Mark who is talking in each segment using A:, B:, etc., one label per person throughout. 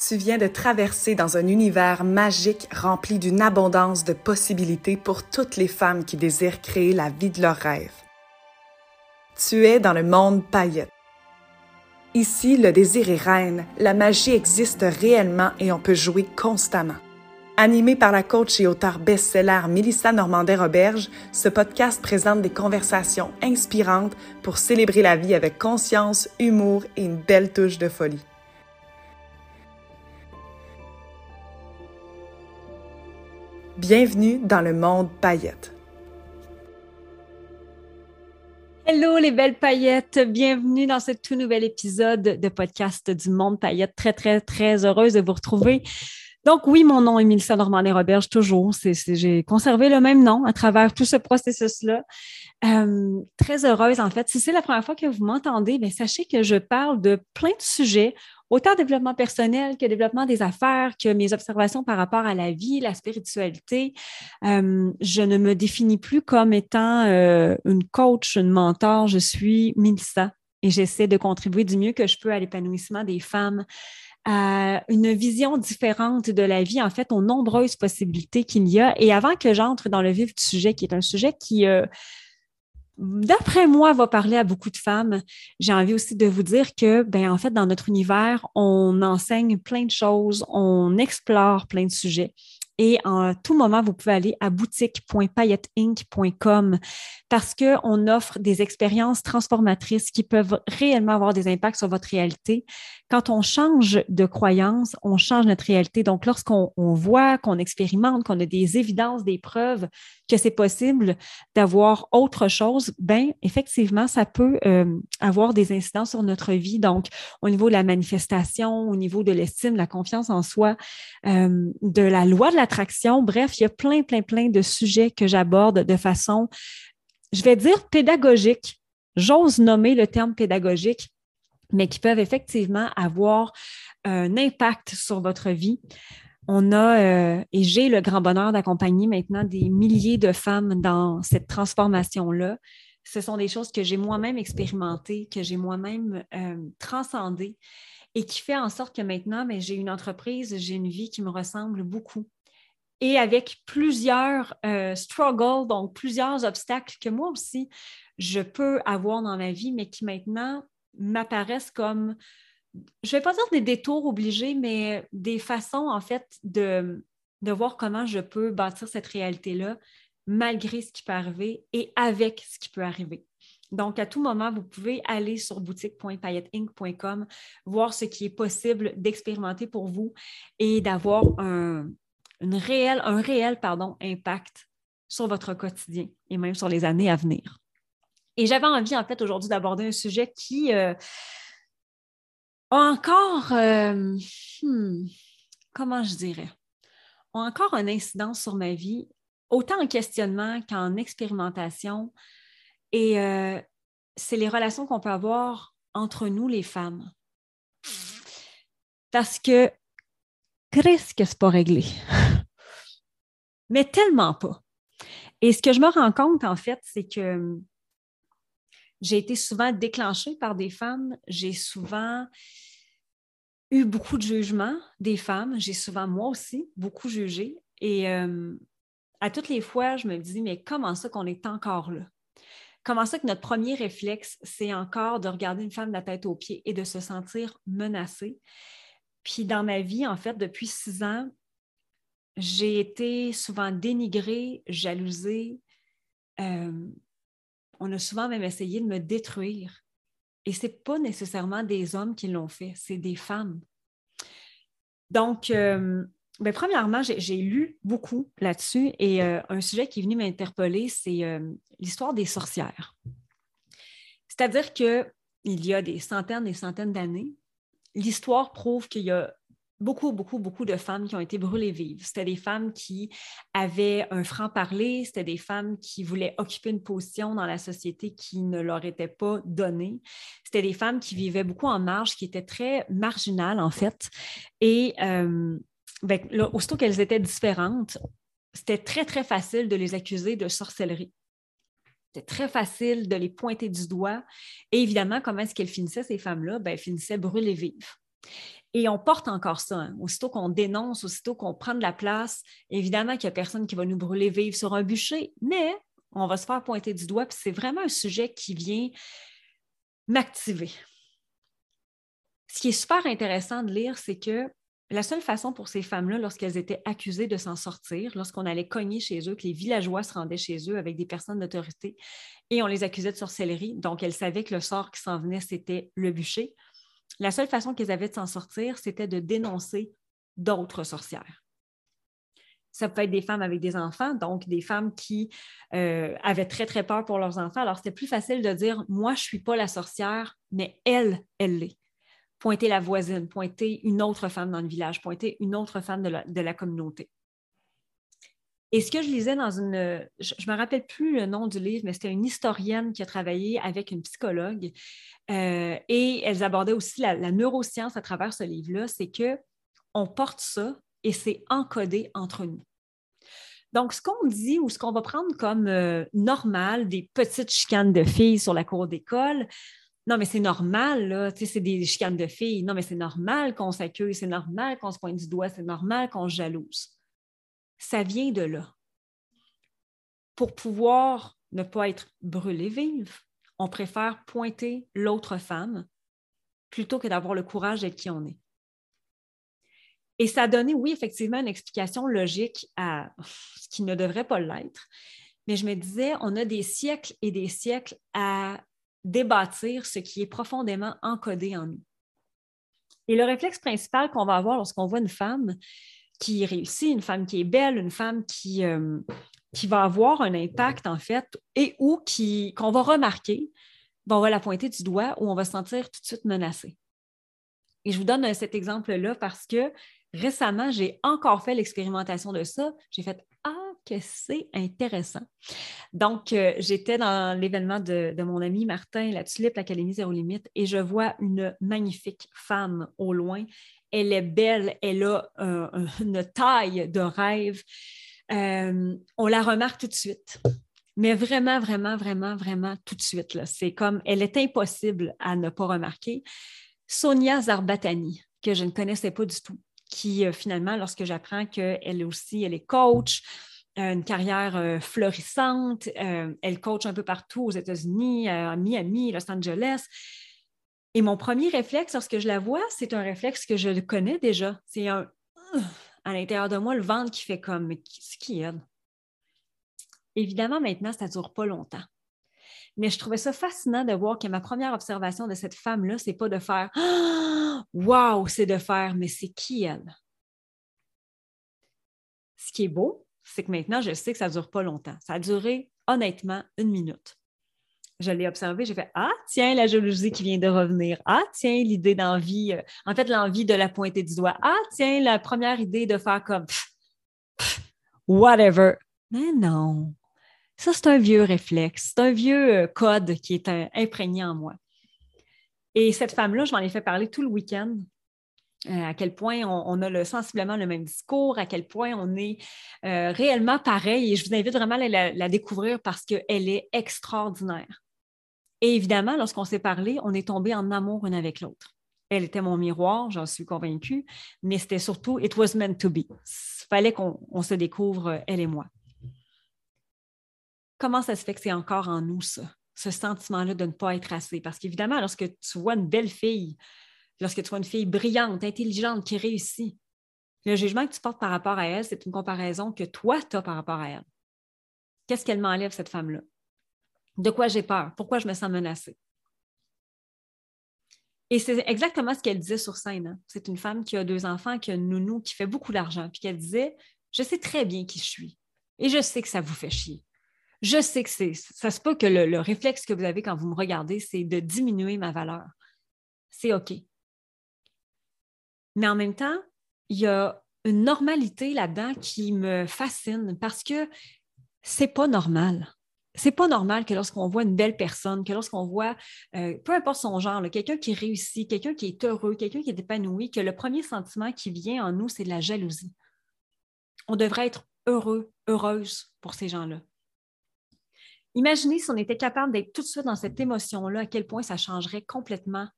A: Tu viens de traverser dans un univers magique rempli d'une abondance de possibilités pour toutes les femmes qui désirent créer la vie de leurs rêves. Tu es dans le monde paillette. Ici, le désir est reine, la magie existe réellement et on peut jouer constamment. Animé par la coach et auteure best-seller Mélissa Normandin-Roberge, ce podcast présente des conversations inspirantes pour célébrer la vie avec conscience, humour et une belle touche de folie. Bienvenue dans le monde paillette.
B: Hello les belles paillettes, bienvenue dans ce tout nouvel épisode de podcast du monde paillette. Très, très, très heureuse de vous retrouver. Donc oui, mon nom est Mélissa Normandin-Roberge, toujours. J'ai conservé le même nom à travers tout ce processus-là. Euh, très heureuse, en fait. Si c'est la première fois que vous m'entendez, ben, sachez que je parle de plein de sujets autant développement personnel que développement des affaires, que mes observations par rapport à la vie, la spiritualité. Euh, je ne me définis plus comme étant euh, une coach, une mentor. Je suis Milsa et j'essaie de contribuer du mieux que je peux à l'épanouissement des femmes, à une vision différente de la vie, en fait, aux nombreuses possibilités qu'il y a. Et avant que j'entre dans le vif du sujet, qui est un sujet qui... Euh, d'après moi, va parler à beaucoup de femmes. J'ai envie aussi de vous dire que, ben, en fait, dans notre univers, on enseigne plein de choses, on explore plein de sujets. Et en tout moment, vous pouvez aller à boutique.pailletteinc.com parce qu'on offre des expériences transformatrices qui peuvent réellement avoir des impacts sur votre réalité. Quand on change de croyance, on change notre réalité. Donc, lorsqu'on voit, qu'on expérimente, qu'on a des évidences, des preuves que c'est possible d'avoir autre chose, ben effectivement, ça peut euh, avoir des incidences sur notre vie. Donc, au niveau de la manifestation, au niveau de l'estime, la confiance en soi, euh, de la loi de la Bref, il y a plein, plein, plein de sujets que j'aborde de façon, je vais dire pédagogique. J'ose nommer le terme pédagogique, mais qui peuvent effectivement avoir un impact sur votre vie. On a, euh, et j'ai le grand bonheur d'accompagner maintenant des milliers de femmes dans cette transformation-là. Ce sont des choses que j'ai moi-même expérimentées, que j'ai moi-même euh, transcendées et qui fait en sorte que maintenant, ben, j'ai une entreprise, j'ai une vie qui me ressemble beaucoup et avec plusieurs euh, struggles, donc plusieurs obstacles que moi aussi, je peux avoir dans ma vie, mais qui maintenant m'apparaissent comme, je ne vais pas dire des détours obligés, mais des façons, en fait, de, de voir comment je peux bâtir cette réalité-là malgré ce qui peut arriver et avec ce qui peut arriver. Donc, à tout moment, vous pouvez aller sur boutique.pailletteinc.com, voir ce qui est possible d'expérimenter pour vous et d'avoir un, une réelle, un réel pardon, impact sur votre quotidien et même sur les années à venir. Et j'avais envie, en fait, aujourd'hui d'aborder un sujet qui euh, a encore, euh, hmm, comment je dirais, a encore un incidence sur ma vie, autant en questionnement qu'en expérimentation. Et euh, c'est les relations qu'on peut avoir entre nous, les femmes. Parce que qu'est-ce que c'est pas réglé? Mais tellement pas. Et ce que je me rends compte, en fait, c'est que hum, j'ai été souvent déclenchée par des femmes. J'ai souvent eu beaucoup de jugements des femmes. J'ai souvent, moi aussi, beaucoup jugé. Et hum, à toutes les fois, je me dis, mais comment ça qu'on est encore là? Comment ça que notre premier réflexe, c'est encore de regarder une femme de la tête aux pieds et de se sentir menacée? Puis dans ma vie, en fait, depuis six ans, j'ai été souvent dénigrée, jalousée. Euh, on a souvent même essayé de me détruire. Et ce n'est pas nécessairement des hommes qui l'ont fait, c'est des femmes. Donc, euh, ben, premièrement, j'ai lu beaucoup là-dessus et euh, un sujet qui est venu m'interpeller, c'est l'histoire des sorcières. C'est-à-dire qu'il y a des centaines et centaines d'années, l'histoire prouve qu'il y a beaucoup, beaucoup, beaucoup de femmes qui ont été brûlées vives. C'était des femmes qui avaient un franc-parler, c'était des femmes qui voulaient occuper une position dans la société qui ne leur était pas donnée. C'était des femmes qui vivaient beaucoup en marge, qui étaient très marginales, en fait. Et euh, ben, aussitôt qu'elles étaient différentes, c'était très, très facile de les accuser de sorcellerie. C'était très facile de les pointer du doigt. Et évidemment, comment est-ce qu'elles finissaient, ces femmes-là? Ben, elles finissaient brûlées vives. Et on porte encore ça. Hein. Aussitôt qu'on dénonce, aussitôt qu'on prend de la place, évidemment qu'il n'y a personne qui va nous brûler vivre sur un bûcher, mais on va se faire pointer du doigt. Puis c'est vraiment un sujet qui vient m'activer. Ce qui est super intéressant de lire, c'est que la seule façon pour ces femmes-là, lorsqu'elles étaient accusées de s'en sortir, lorsqu'on allait cogner chez eux, que les villageois se rendaient chez eux avec des personnes d'autorité et on les accusait de sorcellerie, donc elles savaient que le sort qui s'en venait, c'était le bûcher. La seule façon qu'elles avaient de s'en sortir, c'était de dénoncer d'autres sorcières. Ça peut être des femmes avec des enfants, donc des femmes qui euh, avaient très, très peur pour leurs enfants. Alors, c'était plus facile de dire, moi, je ne suis pas la sorcière, mais elle, elle l'est pointer la voisine, pointer une autre femme dans le village, pointer une autre femme de la, communauté. Et ce que je lisais dans une, je ne me rappelle plus le nom du livre, mais c'était une historienne qui a travaillé avec une psychologue euh, et elles abordaient aussi la, neuroscience à travers ce livre-là, c'est que on porte ça et c'est encodé entre nous. Donc, ce qu'on dit ou ce qu'on va prendre comme euh, normal, des petites chicanes de filles sur la cour d'école, non, mais c'est normal, là, c'est des chicanes de filles. Non, mais c'est normal qu'on s'accueille, c'est normal qu'on se pointe du doigt, c'est normal qu'on se jalouse. Ça vient de là. Pour pouvoir ne pas être brûlé vive, on préfère pointer l'autre femme plutôt que d'avoir le courage d'être qui on est. Et ça a donné, oui, effectivement, une explication logique à ce qui ne devrait pas l'être. Mais je me disais, on a des siècles et des siècles à débâtir ce qui est profondément encodé en nous. Et le réflexe principal qu'on va avoir lorsqu'on voit une femme qui réussit, une femme qui est belle, une femme qui, euh, qui va avoir un impact, en fait, et ou qu'on va remarquer, ben, on va la pointer du doigt ou on va se sentir tout de suite menacé. Et je vous donne cet exemple-là parce que récemment, j'ai encore fait l'expérimentation de ça. J'ai fait que c'est intéressant. Donc, euh, j'étais dans l'événement de, mon ami Martin, la Tulipe, l'Académie Zéro Limite, et je vois une magnifique femme au loin. Elle est belle, elle a une taille de rêve. Euh, on la remarque tout de suite. Mais vraiment, vraiment, vraiment, vraiment tout de suite. C'est comme, elle est impossible à ne pas remarquer. Sonia Zarbatani, que je ne connaissais pas du tout, qui euh, finalement, lorsque j'apprends qu'elle aussi, elle est coach, euh, une carrière euh, florissante. Euh, elle coach un peu partout aux États-Unis, à Miami, Los Angeles. Et mon premier réflexe lorsque je la vois, c'est un réflexe que je connais déjà. C'est un à l'intérieur de moi, le ventre qui fait comme ce qui est. Évidemment, maintenant, ça ne dure pas longtemps. Mais je trouvais ça fascinant de voir que ma première observation de cette femme-là, c'est pas de faire Waouh, c'est de faire, mais c'est qui elle? Ce qui est beau, c'est que maintenant, je sais que ça ne dure pas longtemps. Ça a duré honnêtement une minute. Je l'ai observé, j'ai fait Ah, tiens, la jalousie qui vient de revenir. Ah, tiens, l'idée d'envie, euh, en fait, l'envie de la pointer du doigt. Ah, tiens, la première idée de faire comme whatever. Mais non. Ça, c'est un vieux réflexe. C'est un vieux euh, code qui est imprégné en moi. Et cette femme-là, je m'en ai fait parler tout le week-end. Euh, à quel point on, a sensiblement le même discours, à quel point on est euh, réellement pareil. Et je vous invite vraiment à la, découvrir parce qu'elle est extraordinaire. Et évidemment, lorsqu'on s'est parlé, on est tombé en amour une avec l'autre. Elle était mon miroir, j'en suis convaincue, mais c'était surtout It was meant to be. Il fallait qu'on se découvre, elle et moi. Comment ça se fait que c'est encore en nous, ça, ce sentiment-là de ne pas être assez? Parce qu'évidemment, lorsque tu vois une belle fille lorsque tu vois une fille brillante, intelligente, qui réussit. Le jugement que tu portes par rapport à elle, c'est une comparaison que toi, tu as par rapport à elle. Qu'est-ce qu'elle m'enlève, cette femme-là? De quoi j'ai peur? Pourquoi je me sens menacée? Et c'est exactement ce qu'elle disait sur scène. Hein. C'est une femme qui a deux enfants, qui a une nounou, qui fait beaucoup d'argent, puis qu'elle disait Je sais très bien qui je suis et je sais que ça vous fait chier. Je sais que c'est. Ça se peut que le réflexe que vous avez quand vous me regardez, c'est de diminuer ma valeur. C'est OK. Mais en même temps, il y a une normalité là-dedans qui me fascine parce que c'est pas normal. C'est pas normal que lorsqu'on voit une belle personne, que lorsqu'on voit, euh, peu importe son genre, quelqu'un qui réussit, quelqu'un qui est heureux, quelqu'un qui est épanoui, que le premier sentiment qui vient en nous, c'est de la jalousie. On devrait être heureux, heureuse pour ces gens-là. Imaginez si on était capable d'être tout de suite dans cette émotion-là, à quel point ça changerait complètement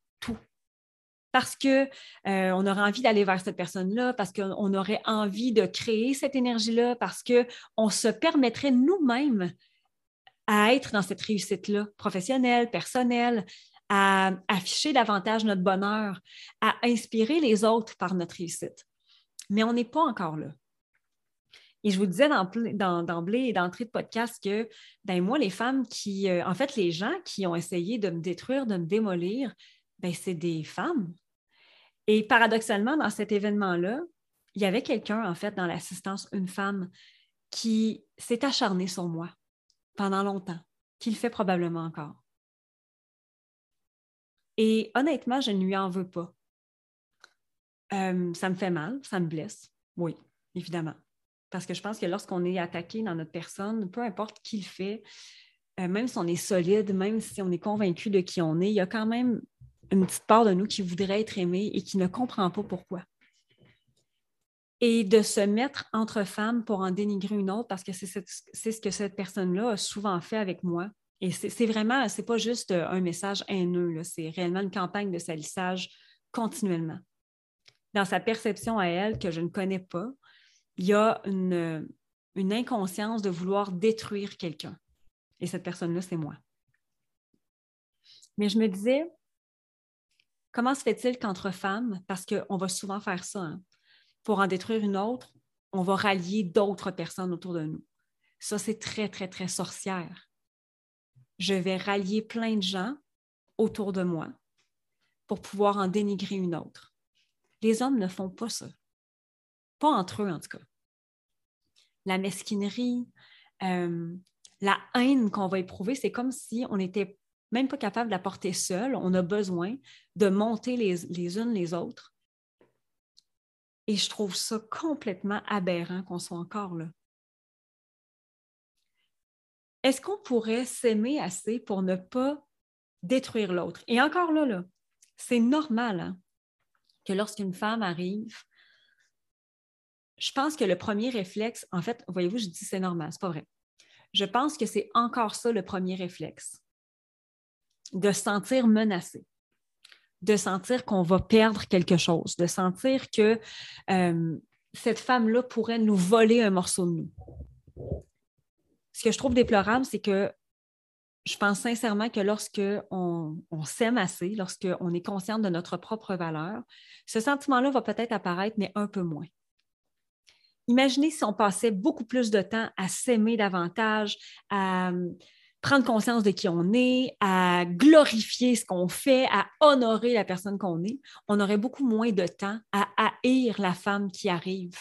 B: parce qu'on euh, aurait envie d'aller vers cette personne-là, parce qu'on aurait envie de créer cette énergie-là, parce qu'on se permettrait nous-mêmes à être dans cette réussite-là, professionnelle, personnelle, à afficher davantage notre bonheur, à inspirer les autres par notre réussite. Mais on n'est pas encore là. Et je vous disais d'emblée et d'entrée de podcast que, ben moi, les femmes qui, euh, en fait, les gens qui ont essayé de me détruire, de me démolir, ben c'est des femmes. Et paradoxalement, dans cet événement-là, il y avait quelqu'un, en fait, dans l'assistance, une femme qui s'est acharnée sur moi pendant longtemps, qui le fait probablement encore. Et honnêtement, je ne lui en veux pas. Euh, ça me fait mal, ça me blesse, oui, évidemment. Parce que je pense que lorsqu'on est attaqué dans notre personne, peu importe qui le fait, euh, même si on est solide, même si on est convaincu de qui on est, il y a quand même une petite part de nous qui voudrait être aimée et qui ne comprend pas pourquoi. Et de se mettre entre femmes pour en dénigrer une autre, parce que c'est ce que cette personne-là a souvent fait avec moi. Et c'est vraiment, c'est pas juste un message haineux, c'est réellement une campagne de salissage continuellement. Dans sa perception à elle, que je ne connais pas, il y a une, une inconscience de vouloir détruire quelqu'un. Et cette personne-là, c'est moi. Mais je me disais, comment se fait-il qu'entre femmes, parce qu'on va souvent faire ça, hein, pour en détruire une autre, on va rallier d'autres personnes autour de nous? Ça, c'est très, très, très sorcière. Je vais rallier plein de gens autour de moi pour pouvoir en dénigrer une autre. Les hommes ne font pas ça. Pas entre eux, en tout cas la mesquinerie, euh, la haine qu'on va éprouver, c'est comme si on n'était même pas capable de la porter seule. On a besoin de monter les, unes les autres. Et je trouve ça complètement aberrant qu'on soit encore là. Est-ce qu'on pourrait s'aimer assez pour ne pas détruire l'autre? Et encore là, là c'est normal hein, que lorsqu'une femme arrive je pense que le premier réflexe, en fait, voyez-vous, je dis c'est normal, c'est pas vrai. Je pense que c'est encore ça le premier réflexe, de se sentir menacé, de sentir qu'on va perdre quelque chose, de sentir que euh, cette femme-là pourrait nous voler un morceau de nous. Ce que je trouve déplorable, c'est que je pense sincèrement que lorsque on, on s'aime assez, lorsqu'on est conscient de notre propre valeur, ce sentiment-là va peut-être apparaître, mais un peu moins. Imaginez si on passait beaucoup plus de temps à s'aimer davantage, à prendre conscience de qui on est, à glorifier ce qu'on fait, à honorer la personne qu'on est, on aurait beaucoup moins de temps à haïr la femme qui arrive.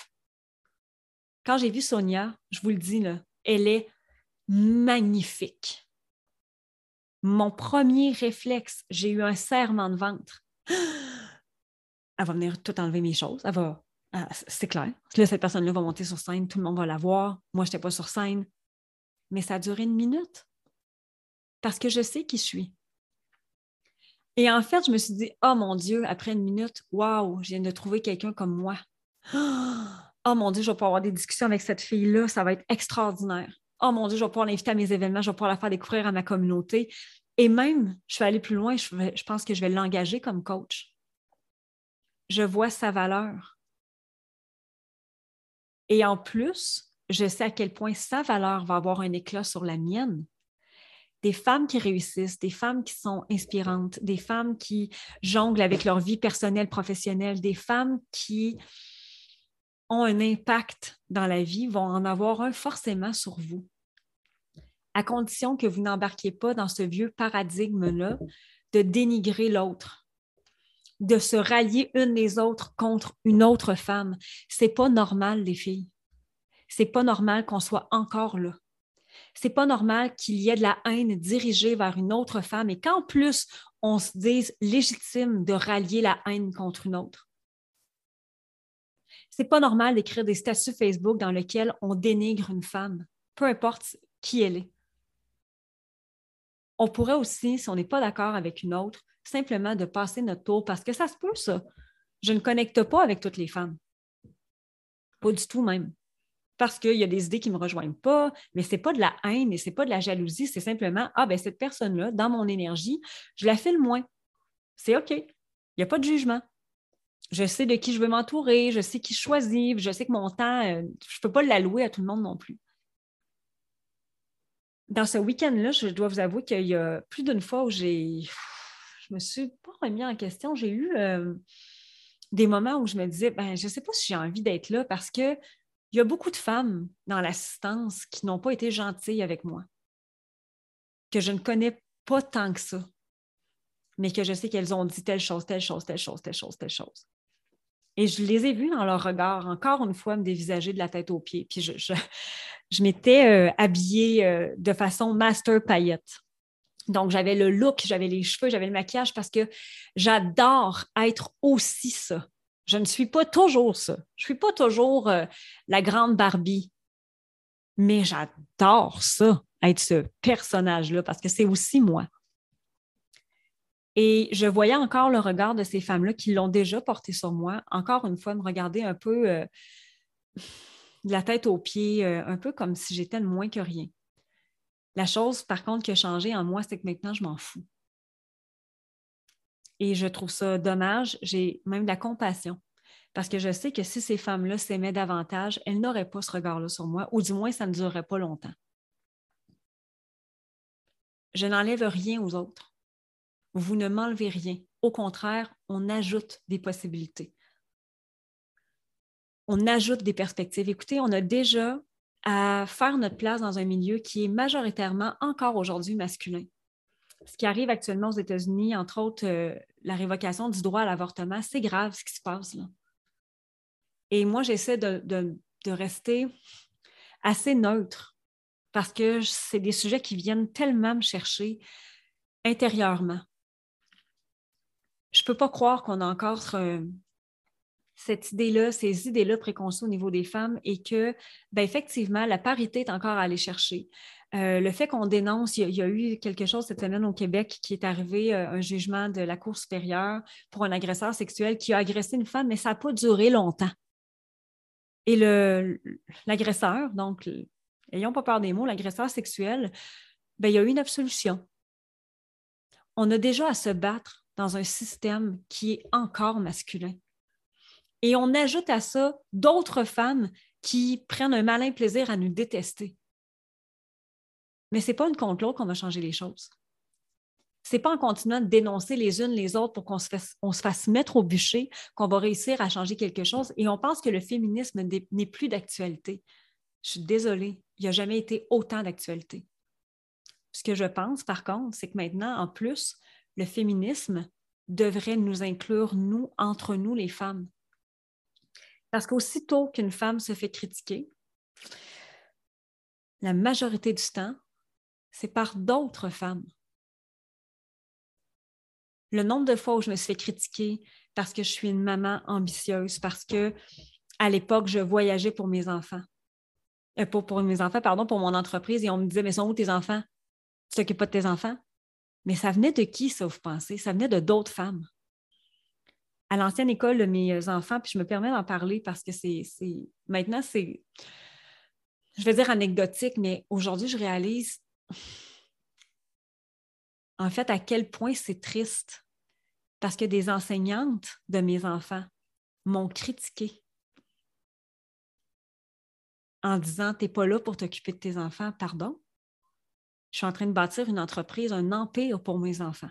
B: Quand j'ai vu Sonia, je vous le dis, là, elle est magnifique. Mon premier réflexe, j'ai eu un serrement de ventre. Elle va venir tout enlever mes choses. Elle va ah, c'est clair. Là, cette personne-là va monter sur scène, tout le monde va la voir. Moi, je n'étais pas sur scène. Mais ça a duré une minute parce que je sais qui je suis. Et en fait, je me suis dit, oh mon Dieu, après une minute, waouh, je viens de trouver quelqu'un comme moi. Oh mon Dieu, je vais pouvoir avoir des discussions avec cette fille-là, ça va être extraordinaire. Oh mon Dieu, je vais pouvoir l'inviter à mes événements, je vais pouvoir la faire découvrir à ma communauté. Et même, je vais aller plus loin, je pense que je vais l'engager comme coach. Je vois sa valeur. Et en plus, je sais à quel point sa valeur va avoir un éclat sur la mienne. Des femmes qui réussissent, des femmes qui sont inspirantes, des femmes qui jonglent avec leur vie personnelle, professionnelle, des femmes qui ont un impact dans la vie vont en avoir un forcément sur vous. À condition que vous n'embarquiez pas dans ce vieux paradigme-là de dénigrer l'autre, de se rallier une les autres contre une autre femme. C'est pas normal, les filles. C'est pas normal qu'on soit encore là. C'est pas normal qu'il y ait de la haine dirigée vers une autre femme et qu'en plus, on se dise légitime de rallier la haine contre une autre. C'est pas normal d'écrire des statuts Facebook dans lesquels on dénigre une femme, peu importe qui elle est. On pourrait aussi, si on n'est pas d'accord avec une autre, simplement de passer notre tour parce que ça se peut, ça. Je ne connecte pas avec toutes les femmes. Pas du tout même. Parce qu'il y a des idées qui ne me rejoignent pas, mais ce n'est pas de la haine et ce n'est pas de la jalousie, c'est simplement Ah, ben cette personne-là, dans mon énergie, je la file moins. C'est OK. Il n'y a pas de jugement. Je sais de qui je veux m'entourer, je sais qui choisir, je sais que mon temps, euh, je ne peux pas l'allouer à tout le monde non plus. Dans ce week-end-là, je dois vous avouer qu'il y a plus d'une fois où j'ai. Je me suis pas remis en question. J'ai eu euh, des moments où je me disais, ben, je ne sais pas si j'ai envie d'être là parce qu'il y a beaucoup de femmes dans l'assistance qui n'ont pas été gentilles avec moi, que je ne connais pas tant que ça, mais que je sais qu'elles ont dit telle chose, telle chose, telle chose, telle chose, telle chose. Et je les ai vues dans leur regard, encore une fois, me dévisager de la tête aux pieds. Puis je, je, m'étais euh, habillée euh, de façon master paillette. Donc, j'avais le look, j'avais les cheveux, j'avais le maquillage parce que j'adore être aussi ça. Je ne suis pas toujours ça. Je ne suis pas toujours euh, la grande Barbie, mais j'adore ça, être ce personnage-là, parce que c'est aussi moi. Et je voyais encore le regard de ces femmes-là qui l'ont déjà porté sur moi, encore une fois, me regarder un peu euh, de la tête aux pieds, euh, un peu comme si j'étais moins que rien. La chose, par contre, qui a changé en moi, c'est que maintenant, je m'en fous. Et je trouve ça dommage. J'ai même de la compassion. Parce que je sais que si ces femmes-là s'aimaient davantage, elles n'auraient pas ce regard-là sur moi, ou du moins, ça ne durerait pas longtemps. Je n'enlève rien aux autres. Vous ne m'enlevez rien. Au contraire, on ajoute des possibilités. On ajoute des perspectives. Écoutez, on a déjà à faire notre place dans un milieu qui est majoritairement encore aujourd'hui masculin. Ce qui arrive actuellement aux États-Unis, entre autres, euh, la révocation du droit à l'avortement, c'est grave ce qui se passe là. Et moi, j'essaie de, rester assez neutre parce que c'est des sujets qui viennent tellement me chercher intérieurement. Je ne peux pas croire qu'on a encore euh, cette idée-là, ces idées-là préconçues au niveau des femmes et que, ben, effectivement, la parité est encore à aller chercher. Euh, le fait qu'on dénonce, il y, a, eu quelque chose cette semaine au Québec qui est arrivé, euh, un jugement de la Cour supérieure pour un agresseur sexuel qui a agressé une femme, mais ça n'a pas duré longtemps. Et l'agresseur, donc, ayons pas peur des mots, l'agresseur sexuel, ben, il y a eu une absolution. On a déjà à se battre dans un système qui est encore masculin. Et on ajoute à ça d'autres femmes qui prennent un malin plaisir à nous détester. Mais ce n'est pas une contre l'autre qu'on va changer les choses. Ce n'est pas en continuant de dénoncer les unes les autres pour qu'on se, se, fasse mettre au bûcher qu'on va réussir à changer quelque chose. Et on pense que le féminisme n'est plus d'actualité. Je suis désolée, il n'y a jamais été autant d'actualité. Ce que je pense, par contre, c'est que maintenant, en plus, le féminisme devrait nous inclure, nous, entre nous, les femmes. Parce qu'aussitôt qu'une femme se fait critiquer, la majorité du temps, c'est par d'autres femmes. Le nombre de fois où je me suis fait critiquer parce que je suis une maman ambitieuse, parce que à l'époque, je voyageais pour mes enfants. Euh, pour, mes enfants, pardon, pour mon entreprise, et on me disait, mais sont où tes enfants? Tu t'occupes pas de tes enfants? Mais ça venait de qui, ça, vous pensez? Ça venait de d'autres femmes à l'ancienne école de mes enfants, puis je me permets d'en parler parce que c'est maintenant, c'est, je vais dire anecdotique, mais aujourd'hui, je réalise en fait à quel point c'est triste parce que des enseignantes de mes enfants m'ont critiqué en disant T'es pas là pour t'occuper de tes enfants, pardon. Je suis en train de bâtir une entreprise, un empire pour mes enfants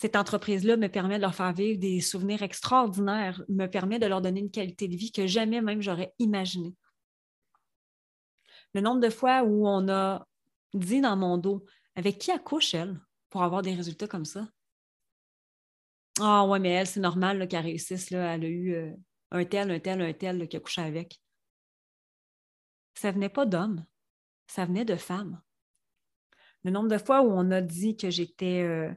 B: cette entreprise-là me permet de leur faire vivre des souvenirs extraordinaires, me permet de leur donner une qualité de vie que jamais même j'aurais imaginée. Le nombre de fois où on a dit dans mon dos, avec qui accouche elle pour avoir des résultats comme ça? Ah ouais, mais elle, c'est normal qu'elle réussisse. Là, elle a eu euh, un tel, un tel, un tel qui a couché avec. Ça venait pas d'hommes, ça venait de femmes. Le nombre de fois où on a dit que j'étais euh,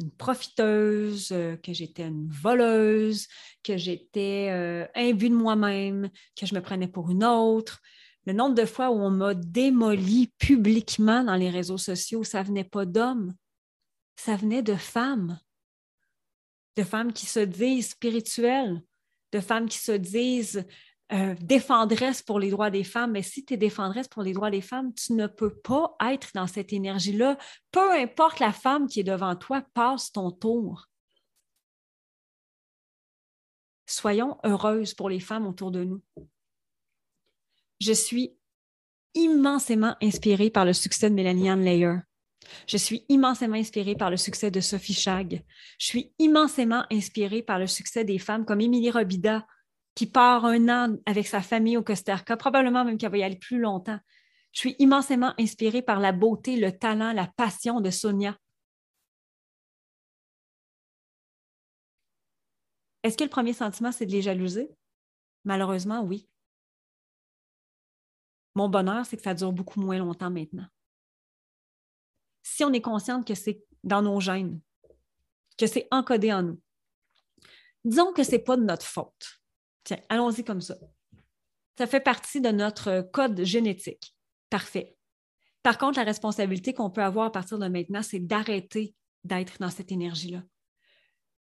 B: une profiteuse, euh, que j'étais une voleuse, que j'étais imbue de moi-même, que je me prenais pour une autre. Le nombre de fois où on m'a démoli publiquement dans les réseaux sociaux, ça venait pas d'hommes, ça venait de femmes. De femmes qui se disent spirituelles, de femmes qui se disent euh, défendresse pour les droits des femmes, mais si tu es défendresse pour les droits des femmes, tu ne peux pas être dans cette énergie-là. Peu importe la femme qui est devant toi, passe ton tour. soyons heureuses pour les femmes autour de nous. Je suis immensément inspirée par le succès de Mélanie Ann Layer. Je suis immensément inspirée par le succès de Sophie Chag. Je suis immensément inspirée par le succès des femmes comme Émilie Robida, qui part un an avec sa famille au Costa Rica, probablement même qu'elle va y aller plus longtemps. Je suis immensément inspirée par la beauté, le talent, la passion de Sonia. Est-ce que le premier sentiment, c'est de les jalouser? Malheureusement, oui. Mon bonheur, c'est que ça dure beaucoup moins longtemps maintenant. Si on est consciente que c'est dans nos gènes, que c'est encodé en nous, disons que ce n'est pas de notre faute. Tiens, allons-y comme ça. Ça fait partie de notre code génétique. Parfait. Par contre, la responsabilité qu'on peut avoir à partir de maintenant, c'est d'arrêter d'être dans cette énergie-là.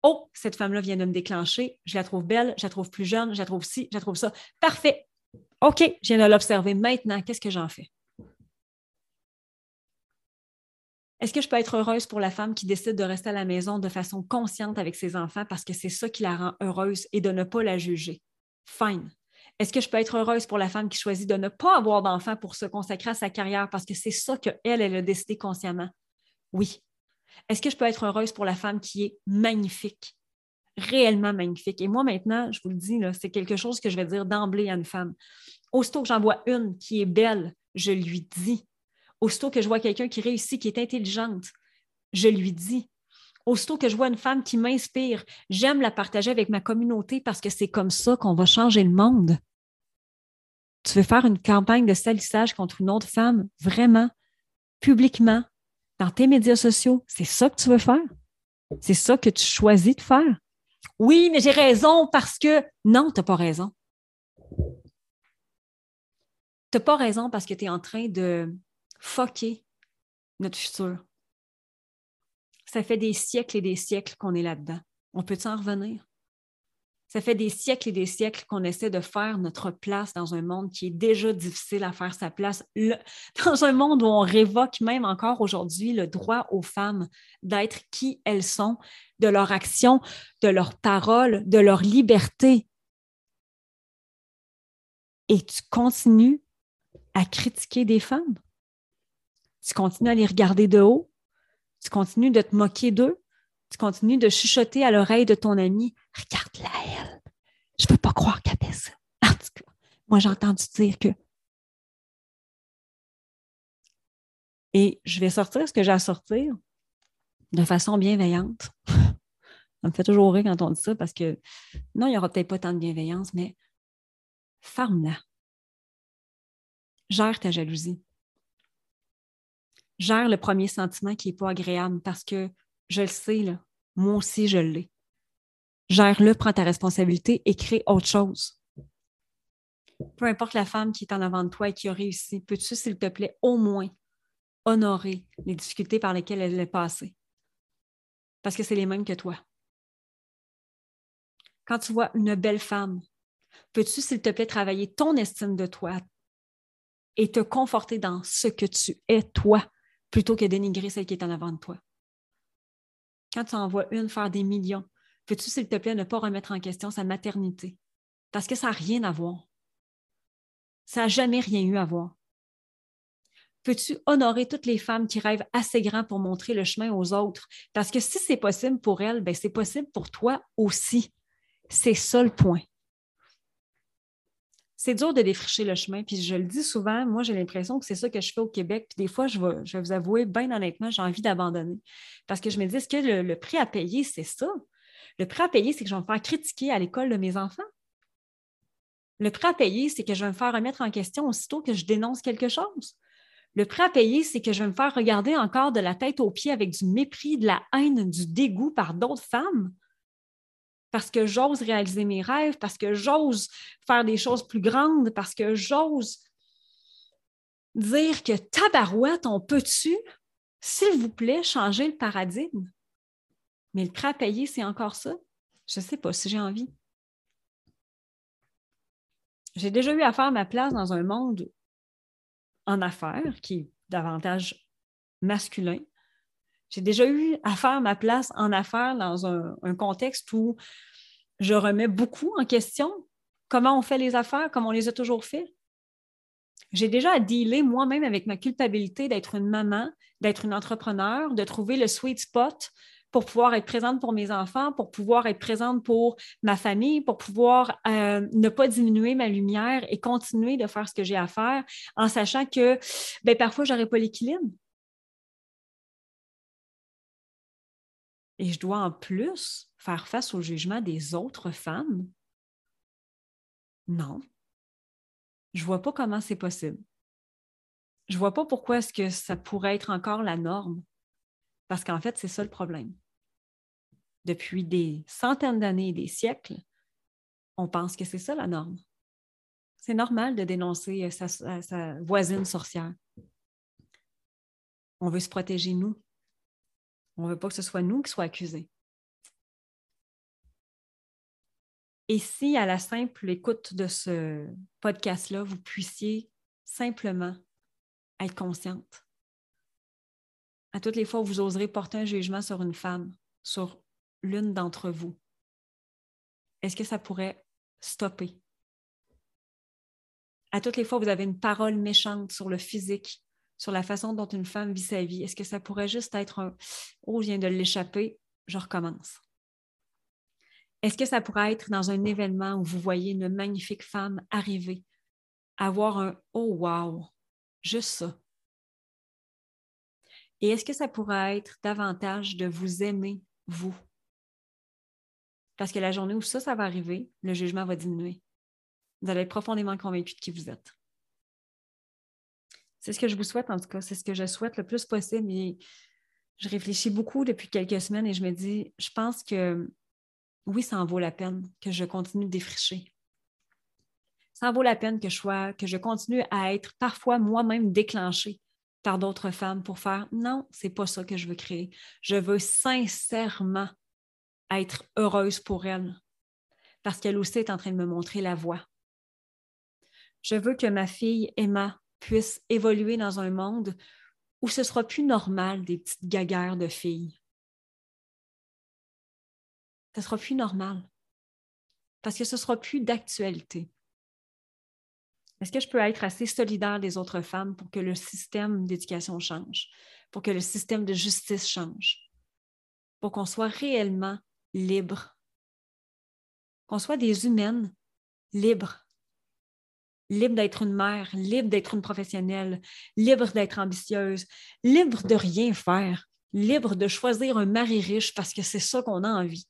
B: Oh, cette femme-là vient de me déclencher, je la trouve belle, je la trouve plus jeune, je la trouve ci, je la trouve ça. Parfait. OK, je viens de l'observer. Maintenant, qu'est-ce que j'en fais? Est-ce que je peux être heureuse pour la femme qui décide de rester à la maison de façon consciente avec ses enfants parce que c'est ça qui la rend heureuse et de ne pas la juger? Fine. Est-ce que je peux être heureuse pour la femme qui choisit de ne pas avoir d'enfants pour se consacrer à sa carrière parce que c'est ça qu'elle, elle a décidé consciemment? Oui. Est-ce que je peux être heureuse pour la femme qui est magnifique, réellement magnifique? Et moi, maintenant, je vous le dis, c'est quelque chose que je vais dire d'emblée à une femme. Aussitôt que j'en vois une qui est belle, je lui dis. Aussitôt que je vois quelqu'un qui réussit, qui est intelligente, je lui dis. Aussitôt que je vois une femme qui m'inspire, j'aime la partager avec ma communauté parce que c'est comme ça qu'on va changer le monde. Tu veux faire une campagne de salissage contre une autre femme, vraiment, publiquement, dans tes médias sociaux, c'est ça que tu veux faire? C'est ça que tu choisis de faire? Oui, mais j'ai raison parce que non, tu n'as pas raison. Tu n'as pas raison parce que tu es en train de foquer notre futur. Ça fait des siècles et des siècles qu'on est là-dedans. On peut s'en revenir? Ça fait des siècles et des siècles qu'on essaie de faire notre place dans un monde qui est déjà difficile à faire sa place, dans un monde où on révoque même encore aujourd'hui le droit aux femmes d'être qui elles sont, de leur action, de leurs paroles, de leur liberté. Et tu continues à critiquer des femmes? Tu continues à les regarder de haut? Tu continues de te moquer d'eux? Tu continues de chuchoter à l'oreille de ton ami Regarde-la, elle. Je ne peux pas croire qu'elle fait ça. En tout cas, moi, j'ai entendu dire que. Et je vais sortir ce que j'ai à sortir de façon bienveillante. ça me fait toujours rire quand on dit ça parce que non, il n'y aura peut-être pas tant de bienveillance, mais ferme-la. Gère ta jalousie. Gère le premier sentiment qui n'est pas agréable parce que je le sais, là, moi aussi, je l'ai. Gère-le, prends ta responsabilité et crée autre chose. Peu importe la femme qui est en avant de toi et qui a réussi, peux-tu, s'il te plaît, au moins honorer les difficultés par lesquelles elle est passée? Parce que c'est les mêmes que toi. Quand tu vois une belle femme, peux-tu, s'il te plaît, travailler ton estime de toi et te conforter dans ce que tu es, toi, plutôt que dénigrer celle qui est en avant de toi? Quand tu en vois une faire des millions, peux-tu, s'il te plaît, ne pas remettre en question sa maternité? Parce que ça n'a rien à voir. Ça n'a jamais rien eu à voir. Peux-tu honorer toutes les femmes qui rêvent assez grand pour montrer le chemin aux autres? Parce que si c'est possible pour elles, ben c'est possible pour toi aussi. C'est ça le point. C'est dur de défricher le chemin, puis je le dis souvent, moi j'ai l'impression que c'est ça que je fais au Québec, puis des fois, je vais, je vais vous avouer, bien honnêtement, j'ai envie d'abandonner. Parce que je me dis, est-ce que le, le prix à payer, c'est ça? Le prix à payer, c'est que je vais me faire critiquer à l'école de mes enfants. Le prix à payer, c'est que je vais me faire remettre en question aussitôt que je dénonce quelque chose. Le prix à payer, c'est que je vais me faire regarder encore de la tête aux pieds avec du mépris, de la haine, du dégoût par d'autres femmes. Parce que j'ose réaliser mes rêves, parce que j'ose faire des choses plus grandes, parce que j'ose dire que tabarouette, on peut-tu, s'il vous plaît, changer le paradigme? Mais le prêt c'est encore ça? Je ne sais pas si j'ai envie. J'ai déjà eu à faire ma place dans un monde en affaires qui est davantage masculin. J'ai déjà eu à faire ma place en affaires dans un, contexte où je remets beaucoup en question comment on fait les affaires, comme on les a toujours fait. J'ai déjà à dealer moi-même avec ma culpabilité d'être une maman, d'être une entrepreneur, de trouver le sweet spot pour pouvoir être présente pour mes enfants, pour pouvoir être présente pour ma famille, pour pouvoir euh, ne pas diminuer ma lumière et continuer de faire ce que j'ai à faire en sachant que ben, parfois, je n'aurai pas l'équilibre. Et je dois en plus faire face au jugement des autres femmes? Non. Je ne vois pas comment c'est possible. Je ne vois pas pourquoi est-ce que ça pourrait être encore la norme. Parce qu'en fait, c'est ça le problème. Depuis des centaines d'années et des siècles, on pense que c'est ça la norme. C'est normal de dénoncer sa, voisine sorcière. On veut se protéger, nous. On ne veut pas que ce soit nous qui soient accusés. Et si, à la simple écoute de ce podcast-là, vous puissiez simplement être consciente à toutes les fois où vous oserez porter un jugement sur une femme, sur l'une d'entre vous, est-ce que ça pourrait stopper? À toutes les fois où vous avez une parole méchante sur le physique, sur la façon dont une femme vit sa vie, est-ce que ça pourrait juste être un Oh, je viens de l'échapper, je recommence? Est-ce que ça pourrait être dans un événement où vous voyez une magnifique femme arriver, avoir un Oh, wow, juste ça? Et est-ce que ça pourrait être davantage de vous aimer, vous? Parce que la journée où ça, ça va arriver, le jugement va diminuer. Vous allez être profondément convaincu de qui vous êtes. C'est ce que je vous souhaite, en tout cas. C'est ce que je souhaite le plus possible. Et je réfléchis beaucoup depuis quelques semaines et je me dis, je pense que oui, ça en vaut la peine que je continue de défricher. Ça en vaut la peine que je, sois, que je continue à être parfois moi-même déclenchée par d'autres femmes pour faire non, c'est pas ça que je veux créer. Je veux sincèrement être heureuse pour elle parce qu'elle aussi est en train de me montrer la voie. Je veux que ma fille Emma puisse évoluer dans un monde où ce sera plus normal des petites gaguères de filles. Ce sera plus normal parce que ce sera plus d'actualité. Est-ce que je peux être assez solidaire des autres femmes pour que le système d'éducation change, pour que le système de justice change, pour qu'on soit réellement libre, qu'on soit des humaines libres, libres d'être une mère, libres d'être une professionnelle, libres d'être ambitieuse, libres de rien faire, libres de choisir un mari riche parce que c'est ça qu'on a envie.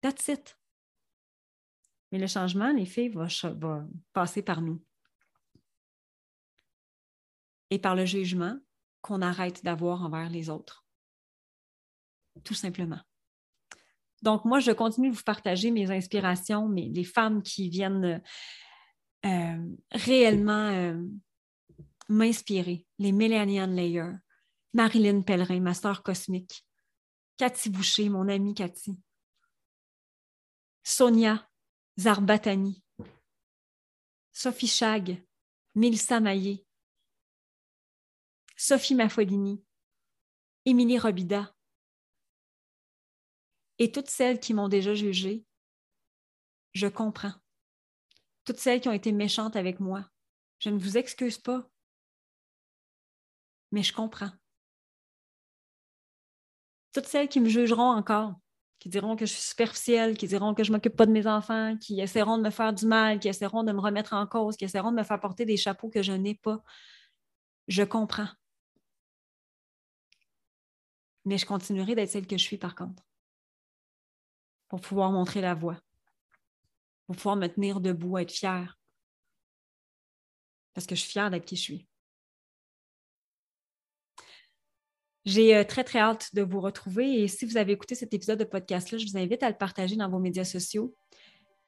B: That's it. Mais le changement, les filles, va, passer par nous. Et par le jugement qu'on arrête d'avoir envers les autres. Tout simplement. Donc, moi, je continue de vous partager mes inspirations, mais les femmes qui viennent euh, réellement euh, m'inspirer. Les Mélanian Layer, Marilyn Pellerin, ma sœur cosmique, Cathy Boucher, mon amie Cathy, Sonia Zarbatani, Sophie Chag, Milsa Maillé, Sophie Mafolini, Émilie Robida et toutes celles qui m'ont déjà jugée, je comprends. Toutes celles qui ont été méchantes avec moi, je ne vous excuse pas, mais je comprends. Toutes celles qui me jugeront encore, qui diront que je suis superficielle, qui diront que je ne m'occupe pas de mes enfants, qui essaieront de me faire du mal, qui essaieront de me remettre en cause, qui essaieront de me faire porter des chapeaux que je n'ai pas. Je comprends. Mais je continuerai d'être celle que je suis par contre, pour pouvoir montrer la voie, pour pouvoir me tenir debout, être fière, parce que je suis fière d'être qui je suis. J'ai euh, très, très hâte de vous retrouver. Et si vous avez écouté cet épisode de podcast-là, je vous invite à le partager dans vos médias sociaux,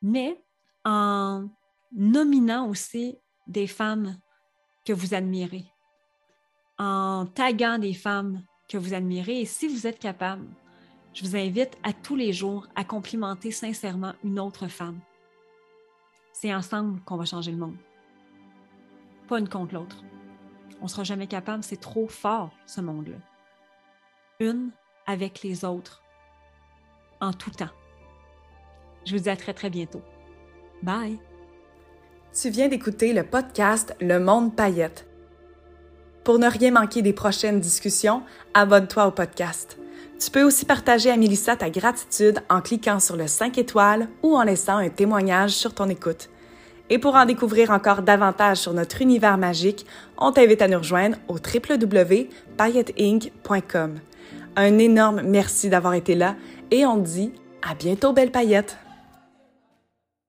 B: mais en nominant aussi des femmes que vous admirez, en taguant des femmes que vous admirez. Et si vous êtes capable, je vous invite à tous les jours à complimenter sincèrement une autre femme. C'est ensemble qu'on va changer le monde, pas une contre l'autre. On ne sera jamais capable, c'est trop fort ce monde-là une avec les autres. en tout temps. Je vous dis à très, très bientôt. Bye!
A: Tu viens d'écouter le podcast Le Monde Paillette. Pour ne rien manquer des prochaines discussions, abonne-toi au podcast. Tu peux aussi partager à Mélissa ta gratitude en cliquant sur le 5 étoiles ou en laissant un témoignage sur ton écoute. Et pour en découvrir encore davantage sur notre univers magique, on t'invite à nous rejoindre au www.pailletteinc.com. Un énorme merci d'avoir été là et on te dit à bientôt, belle paillette!